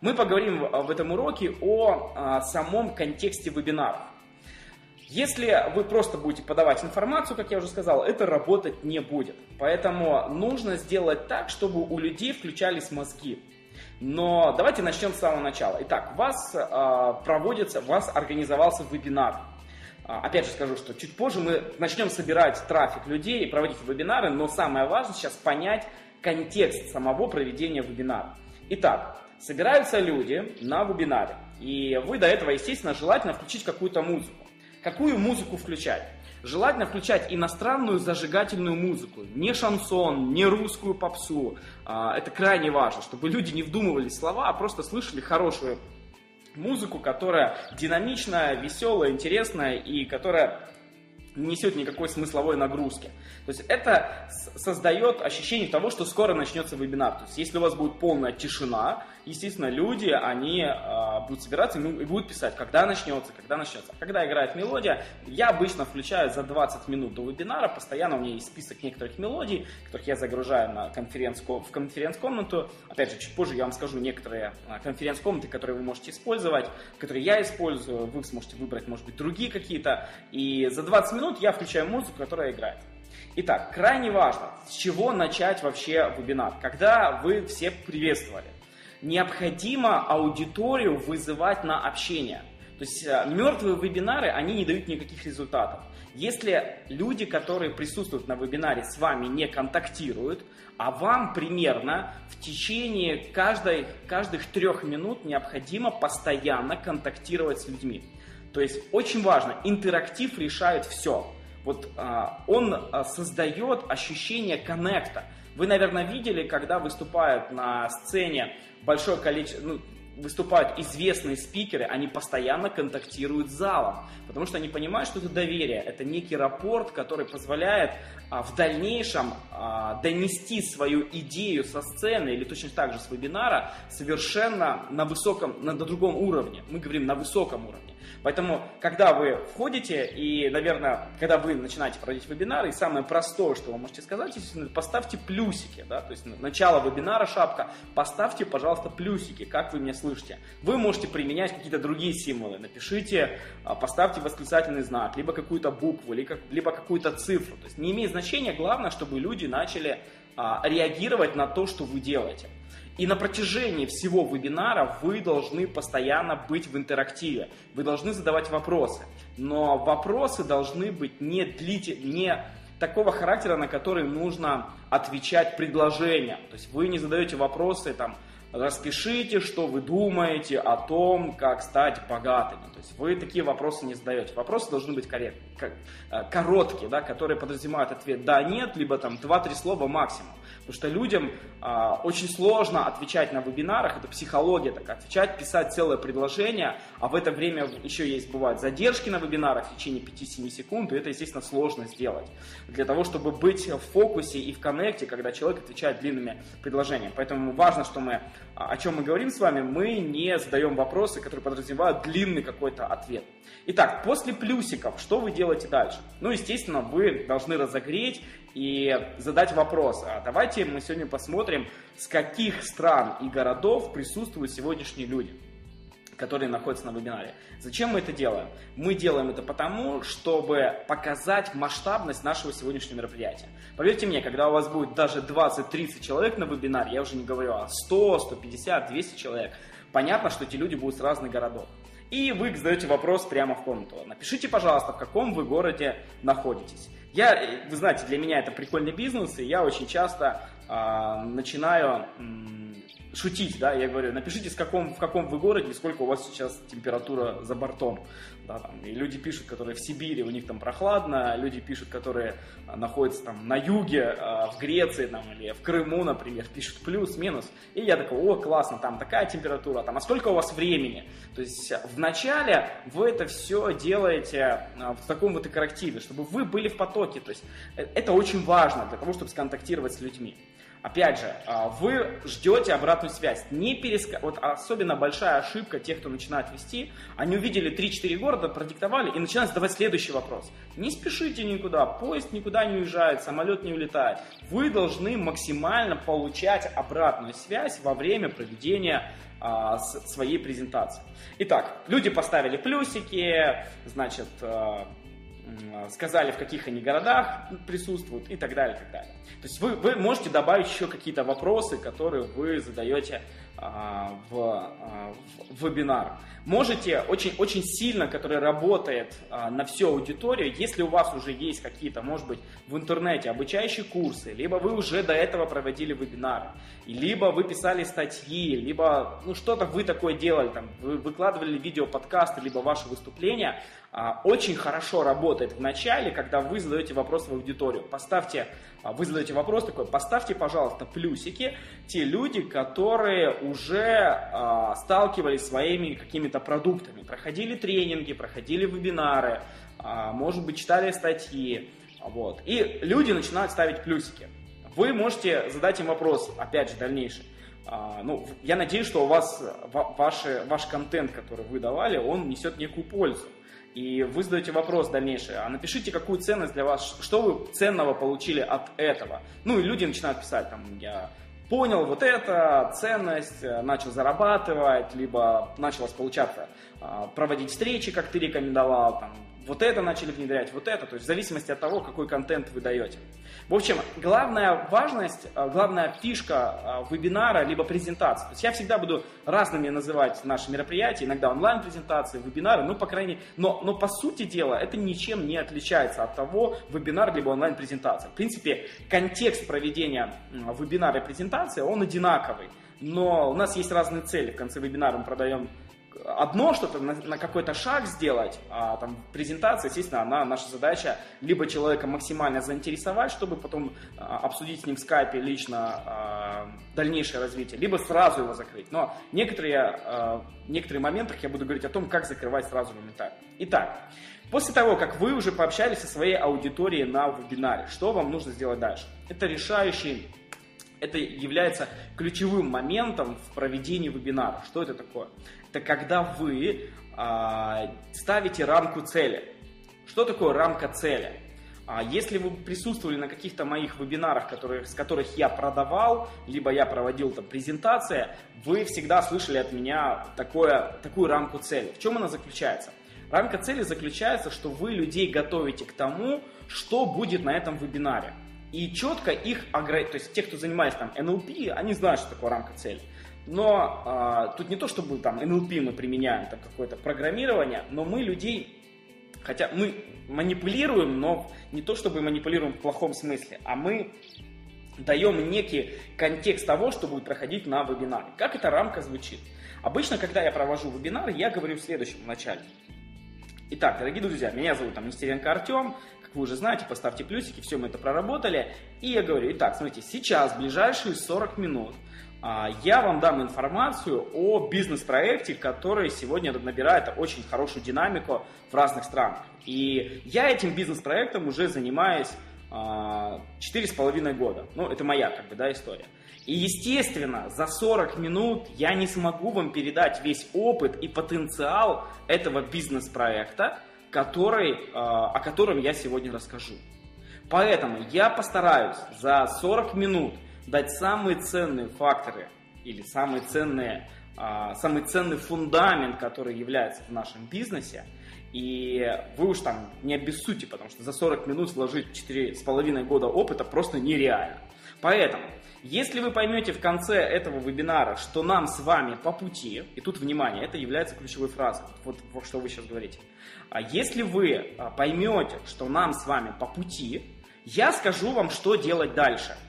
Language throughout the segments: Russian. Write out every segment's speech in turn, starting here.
Мы поговорим в этом уроке о а, самом контексте вебинаров. Если вы просто будете подавать информацию, как я уже сказал, это работать не будет. Поэтому нужно сделать так, чтобы у людей включались мозги. Но давайте начнем с самого начала. Итак, у вас э, проводится, у вас организовался вебинар. А, опять же скажу, что чуть позже мы начнем собирать трафик людей и проводить вебинары, но самое важное сейчас понять контекст самого проведения вебинара. Итак, собираются люди на вебинаре, и вы до этого, естественно, желательно включить какую-то музыку. Какую музыку включать? Желательно включать иностранную зажигательную музыку, не шансон, не русскую попсу. А, это крайне важно, чтобы люди не вдумывали слова, а просто слышали хорошую музыку, которая динамичная, веселая, интересная и которая не несет никакой смысловой нагрузки. То есть это создает ощущение того, что скоро начнется вебинар. То есть если у вас будет полная тишина, естественно, люди, они э, будут собираться ну, и будут писать, когда начнется, когда начнется. Когда играет мелодия, я обычно включаю за 20 минут до вебинара, постоянно у меня есть список некоторых мелодий, которых я загружаю на конференц в конференц-комнату. Опять же, чуть позже я вам скажу некоторые а, конференц-комнаты, которые вы можете использовать, которые я использую, вы сможете выбрать, может быть, другие какие-то. И за 20 минут я включаю музыку, которая играет. Итак, крайне важно, с чего начать вообще вебинар. Когда вы все приветствовали, необходимо аудиторию вызывать на общение. То есть э, мертвые вебинары, они не дают никаких результатов. Если люди, которые присутствуют на вебинаре, с вами не контактируют, а вам примерно в течение каждой, каждых трех минут необходимо постоянно контактировать с людьми. То есть очень важно, интерактив решает все. Вот а, он а, создает ощущение коннекта. Вы, наверное, видели, когда выступают на сцене большое количество, ну, выступают известные спикеры, они постоянно контактируют с залом, потому что они понимают, что это доверие, это некий рапорт, который позволяет а, в дальнейшем а, донести свою идею со сцены или точно так же с вебинара совершенно на высоком, на, на другом уровне. Мы говорим на высоком уровне. Поэтому, когда вы входите и, наверное, когда вы начинаете проводить вебинары, и самое простое, что вы можете сказать, поставьте плюсики, да, то есть начало вебинара шапка, поставьте, пожалуйста, плюсики, как вы меня слышите. Вы можете применять какие-то другие символы, напишите, а, поставьте восклицательный знак, либо какую-то букву, либо какую-то цифру. То есть не имеет значения, главное, чтобы люди начали а, реагировать на то, что вы делаете. И на протяжении всего вебинара вы должны постоянно быть в интерактиве. Вы должны задавать вопросы. Но вопросы должны быть не, длительные, не такого характера, на которые нужно отвечать предложением. То есть вы не задаете вопросы там, распишите, что вы думаете о том, как стать богатыми. То есть вы такие вопросы не задаете. Вопросы должны быть корректные, э, короткие, да, которые подразумевают ответ «да», «нет», либо там 2-3 слова максимум. Потому что людям а, очень сложно отвечать на вебинарах, это психология такая, отвечать, писать целое предложение, а в это время еще есть, бывают задержки на вебинарах в течение 5-7 секунд, и это, естественно, сложно сделать. Для того, чтобы быть в фокусе и в коннекте, когда человек отвечает длинными предложениями. Поэтому важно, что мы о чем мы говорим с вами, мы не задаем вопросы, которые подразумевают длинный какой-то ответ. Итак, после плюсиков, что вы делаете дальше? Ну, естественно, вы должны разогреть и задать вопрос. А давайте мы сегодня посмотрим, с каких стран и городов присутствуют сегодняшние люди которые находятся на вебинаре. Зачем мы это делаем? Мы делаем это потому, чтобы показать масштабность нашего сегодняшнего мероприятия. Поверьте мне, когда у вас будет даже 20-30 человек на вебинаре, я уже не говорю о 100, 150, 200 человек, понятно, что эти люди будут с разных городов. И вы задаете вопрос прямо в комнату. Напишите, пожалуйста, в каком вы городе находитесь. Я, вы знаете, для меня это прикольный бизнес, и я очень часто э, начинаю шутить, да, я говорю, напишите, с каком, в каком вы городе, сколько у вас сейчас температура за бортом. Да, там, и люди пишут, которые в Сибири, у них там прохладно, люди пишут, которые а, находятся там на юге, а, в Греции там, или в Крыму, например, пишут плюс, минус. И я такой, о, классно, там такая температура, там, а сколько у вас времени? То есть вначале вы это все делаете а, в таком вот интерактиве, чтобы вы были в потоке. То есть э, это очень важно для того, чтобы сконтактировать с людьми. Опять же, вы ждете обратную связь. Не переска... Вот особенно большая ошибка тех, кто начинает вести, они увидели 3-4 города, продиктовали и начинают задавать следующий вопрос. Не спешите никуда, поезд никуда не уезжает, самолет не улетает. Вы должны максимально получать обратную связь во время проведения а, своей презентации. Итак, люди поставили плюсики, значит, а, сказали, в каких они городах присутствуют и так далее, и так далее. То есть вы, вы можете добавить еще какие-то вопросы, которые вы задаете а, в, а, в вебинар. Можете очень, очень сильно, который работает а, на всю аудиторию, если у вас уже есть какие-то, может быть, в интернете обучающие курсы, либо вы уже до этого проводили вебинары, либо вы писали статьи, либо ну, что-то вы такое делали, там, вы выкладывали видео, подкасты, либо ваши выступления, очень хорошо работает в начале, когда вы задаете вопрос в аудиторию. Поставьте, вы задаете вопрос такой, поставьте, пожалуйста, плюсики те люди, которые уже э, сталкивались своими какими-то продуктами, проходили тренинги, проходили вебинары, может быть, читали статьи. Вот. И люди начинают ставить плюсики. Вы можете задать им вопрос, опять же, дальнейший. А, ну, я надеюсь, что у вас ваши, ваш контент, который вы давали, он несет некую пользу. И вы задаете вопрос дальнейший, а напишите, какую ценность для вас, что вы ценного получили от этого. Ну и люди начинают писать, там, я понял вот это, ценность, э, начал зарабатывать, либо началось получаться а, проводить встречи, как ты рекомендовал, там, вот это начали внедрять, вот это, то есть в зависимости от того, какой контент вы даете. В общем, главная важность, э, главная фишка э, вебинара либо презентации. То есть я всегда буду разными называть наши мероприятия, иногда онлайн-презентации, вебинары, ну, по крайней но, но по сути дела это ничем не отличается от того, вебинар либо онлайн-презентация. В принципе, контекст проведения вебинара и презентации, он одинаковый. Но у нас есть разные цели. В конце вебинара мы продаем одно что-то, на, на какой-то шаг сделать, а там презентация, естественно, она, наша задача либо человека максимально заинтересовать, чтобы потом а, обсудить с ним в скайпе лично а, дальнейшее развитие, либо сразу его закрыть. Но некоторые, а, некоторые моменты я буду говорить о том, как закрывать сразу моментально. Итак, После того, как вы уже пообщались со своей аудиторией на вебинаре, что вам нужно сделать дальше? Это решающий, это является ключевым моментом в проведении вебинара. Что это такое? Это когда вы а, ставите рамку цели. Что такое рамка цели? А если вы присутствовали на каких-то моих вебинарах, которые, с которых я продавал, либо я проводил там презентации, вы всегда слышали от меня такое, такую рамку цели. В чем она заключается? Рамка цели заключается, что вы людей готовите к тому, что будет на этом вебинаре. И четко их ограничивать. То есть те, кто занимается там NLP, они знают, что такое рамка цели. Но а, тут не то, чтобы там NLP мы применяем, там какое-то программирование, но мы людей, хотя мы манипулируем, но не то, чтобы манипулируем в плохом смысле, а мы даем некий контекст того, что будет проходить на вебинаре. Как эта рамка звучит? Обычно, когда я провожу вебинар, я говорю в следующем вначале. Итак, дорогие друзья, меня зовут там Нестеренко Артем, как вы уже знаете, поставьте плюсики, все мы это проработали. И я говорю, итак, смотрите, сейчас, ближайшие 40 минут, а, я вам дам информацию о бизнес-проекте, который сегодня набирает очень хорошую динамику в разных странах. И я этим бизнес-проектом уже занимаюсь а, четыре с половиной года. Ну, это моя как бы, да, история. И, естественно, за 40 минут я не смогу вам передать весь опыт и потенциал этого бизнес-проекта, который, а, о котором я сегодня расскажу. Поэтому я постараюсь за 40 минут дать самые ценные факторы или самые ценные, а, самый ценный фундамент, который является в нашем бизнесе, и вы уж там не обессудьте, потому что за 40 минут вложить 4,5 года опыта просто нереально. Поэтому, если вы поймете в конце этого вебинара, что нам с вами по пути, и тут внимание, это является ключевой фразой, вот, вот что вы сейчас говорите. А если вы а, поймете, что нам с вами по пути, я скажу вам, что делать дальше –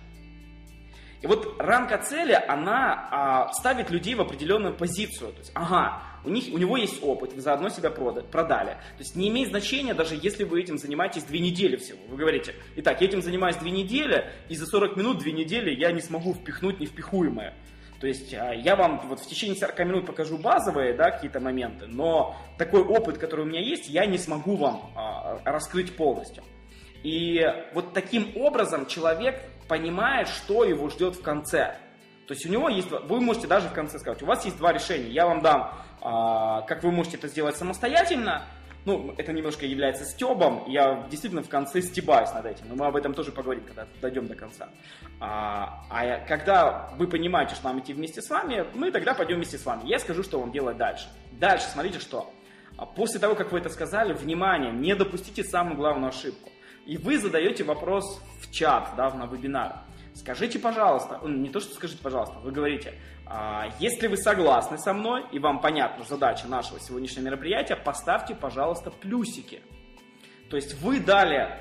и вот рамка цели, она а, ставит людей в определенную позицию. То есть, ага, у, них, у него есть опыт, вы заодно себя прода, продали. То есть не имеет значения, даже если вы этим занимаетесь две недели всего. Вы говорите, итак, я этим занимаюсь две недели, и за 40 минут две недели я не смогу впихнуть невпихуемое. То есть а, я вам вот в течение 40 минут покажу базовые да, какие-то моменты, но такой опыт, который у меня есть, я не смогу вам а, раскрыть полностью. И вот таким образом человек понимает, что его ждет в конце. То есть у него есть, вы можете даже в конце сказать, у вас есть два решения, я вам дам, как вы можете это сделать самостоятельно, ну, это немножко является стебом, я действительно в конце стебаюсь над этим, но мы об этом тоже поговорим, когда дойдем до конца. А, а когда вы понимаете, что нам идти вместе с вами, мы тогда пойдем вместе с вами. Я скажу, что вам делать дальше. Дальше, смотрите, что. А после того, как вы это сказали, внимание, не допустите самую главную ошибку. И вы задаете вопрос в чат, да, на вебинар. Скажите, пожалуйста, не то, что скажите, пожалуйста, вы говорите, а, если вы согласны со мной и вам понятна задача нашего сегодняшнего мероприятия, поставьте, пожалуйста, плюсики. То есть вы дали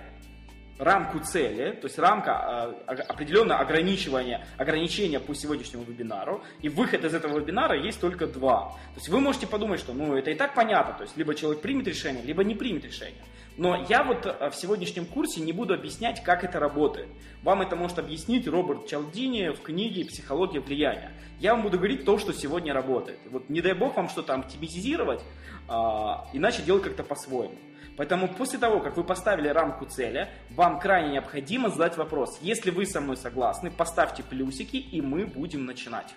рамку цели, то есть рамка э, определенное ограничивание, ограничения по сегодняшнему вебинару, и выход из этого вебинара есть только два. То есть вы можете подумать, что ну это и так понятно, то есть либо человек примет решение, либо не примет решение. Но я вот э, в сегодняшнем курсе не буду объяснять, как это работает. Вам это может объяснить Роберт Чалдини в книге «Психология влияния». Я вам буду говорить то, что сегодня работает. Вот не дай бог вам что-то оптимизировать, а, иначе делать как-то по-своему. Поэтому после того, как вы поставили рамку цели, вам крайне необходимо задать вопрос. Если вы со мной согласны, поставьте плюсики, и мы будем начинать.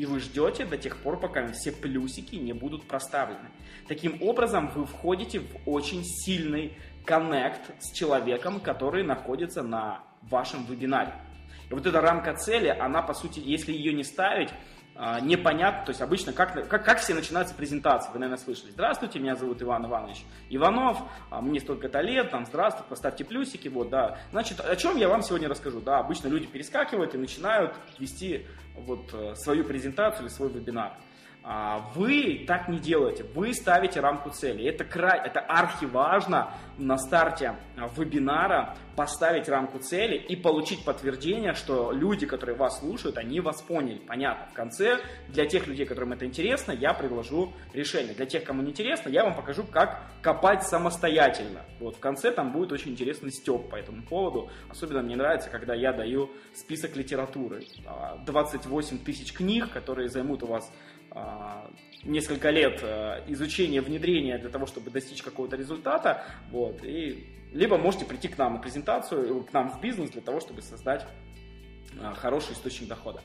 И вы ждете до тех пор, пока все плюсики не будут проставлены. Таким образом, вы входите в очень сильный коннект с человеком, который находится на вашем вебинаре. И вот эта рамка цели, она, по сути, если ее не ставить, непонятно, то есть обычно как, как, как все начинаются презентации, вы, наверное, слышали. Здравствуйте, меня зовут Иван Иванович Иванов, а, мне столько-то лет, там, здравствуйте, поставьте плюсики, вот, да. Значит, о чем я вам сегодня расскажу? Да, обычно люди перескакивают и начинают вести вот э, свою презентацию или свой вебинар. А, вы так не делаете, вы ставите рамку цели. Это, край, это архиважно на старте а, вебинара поставить рамку цели и получить подтверждение, что люди, которые вас слушают, они вас поняли. Понятно. В конце, для тех людей, которым это интересно, я предложу решение. Для тех, кому не интересно, я вам покажу, как копать самостоятельно. Вот в конце там будет очень интересный степ по этому поводу. Особенно мне нравится, когда я даю список литературы. 28 а, тысяч книг, которые займут у вас несколько лет э, изучения, внедрения для того, чтобы достичь какого-то результата, вот, и либо можете прийти к нам на презентацию, к нам в бизнес для того, чтобы создать а, хороший источник дохода.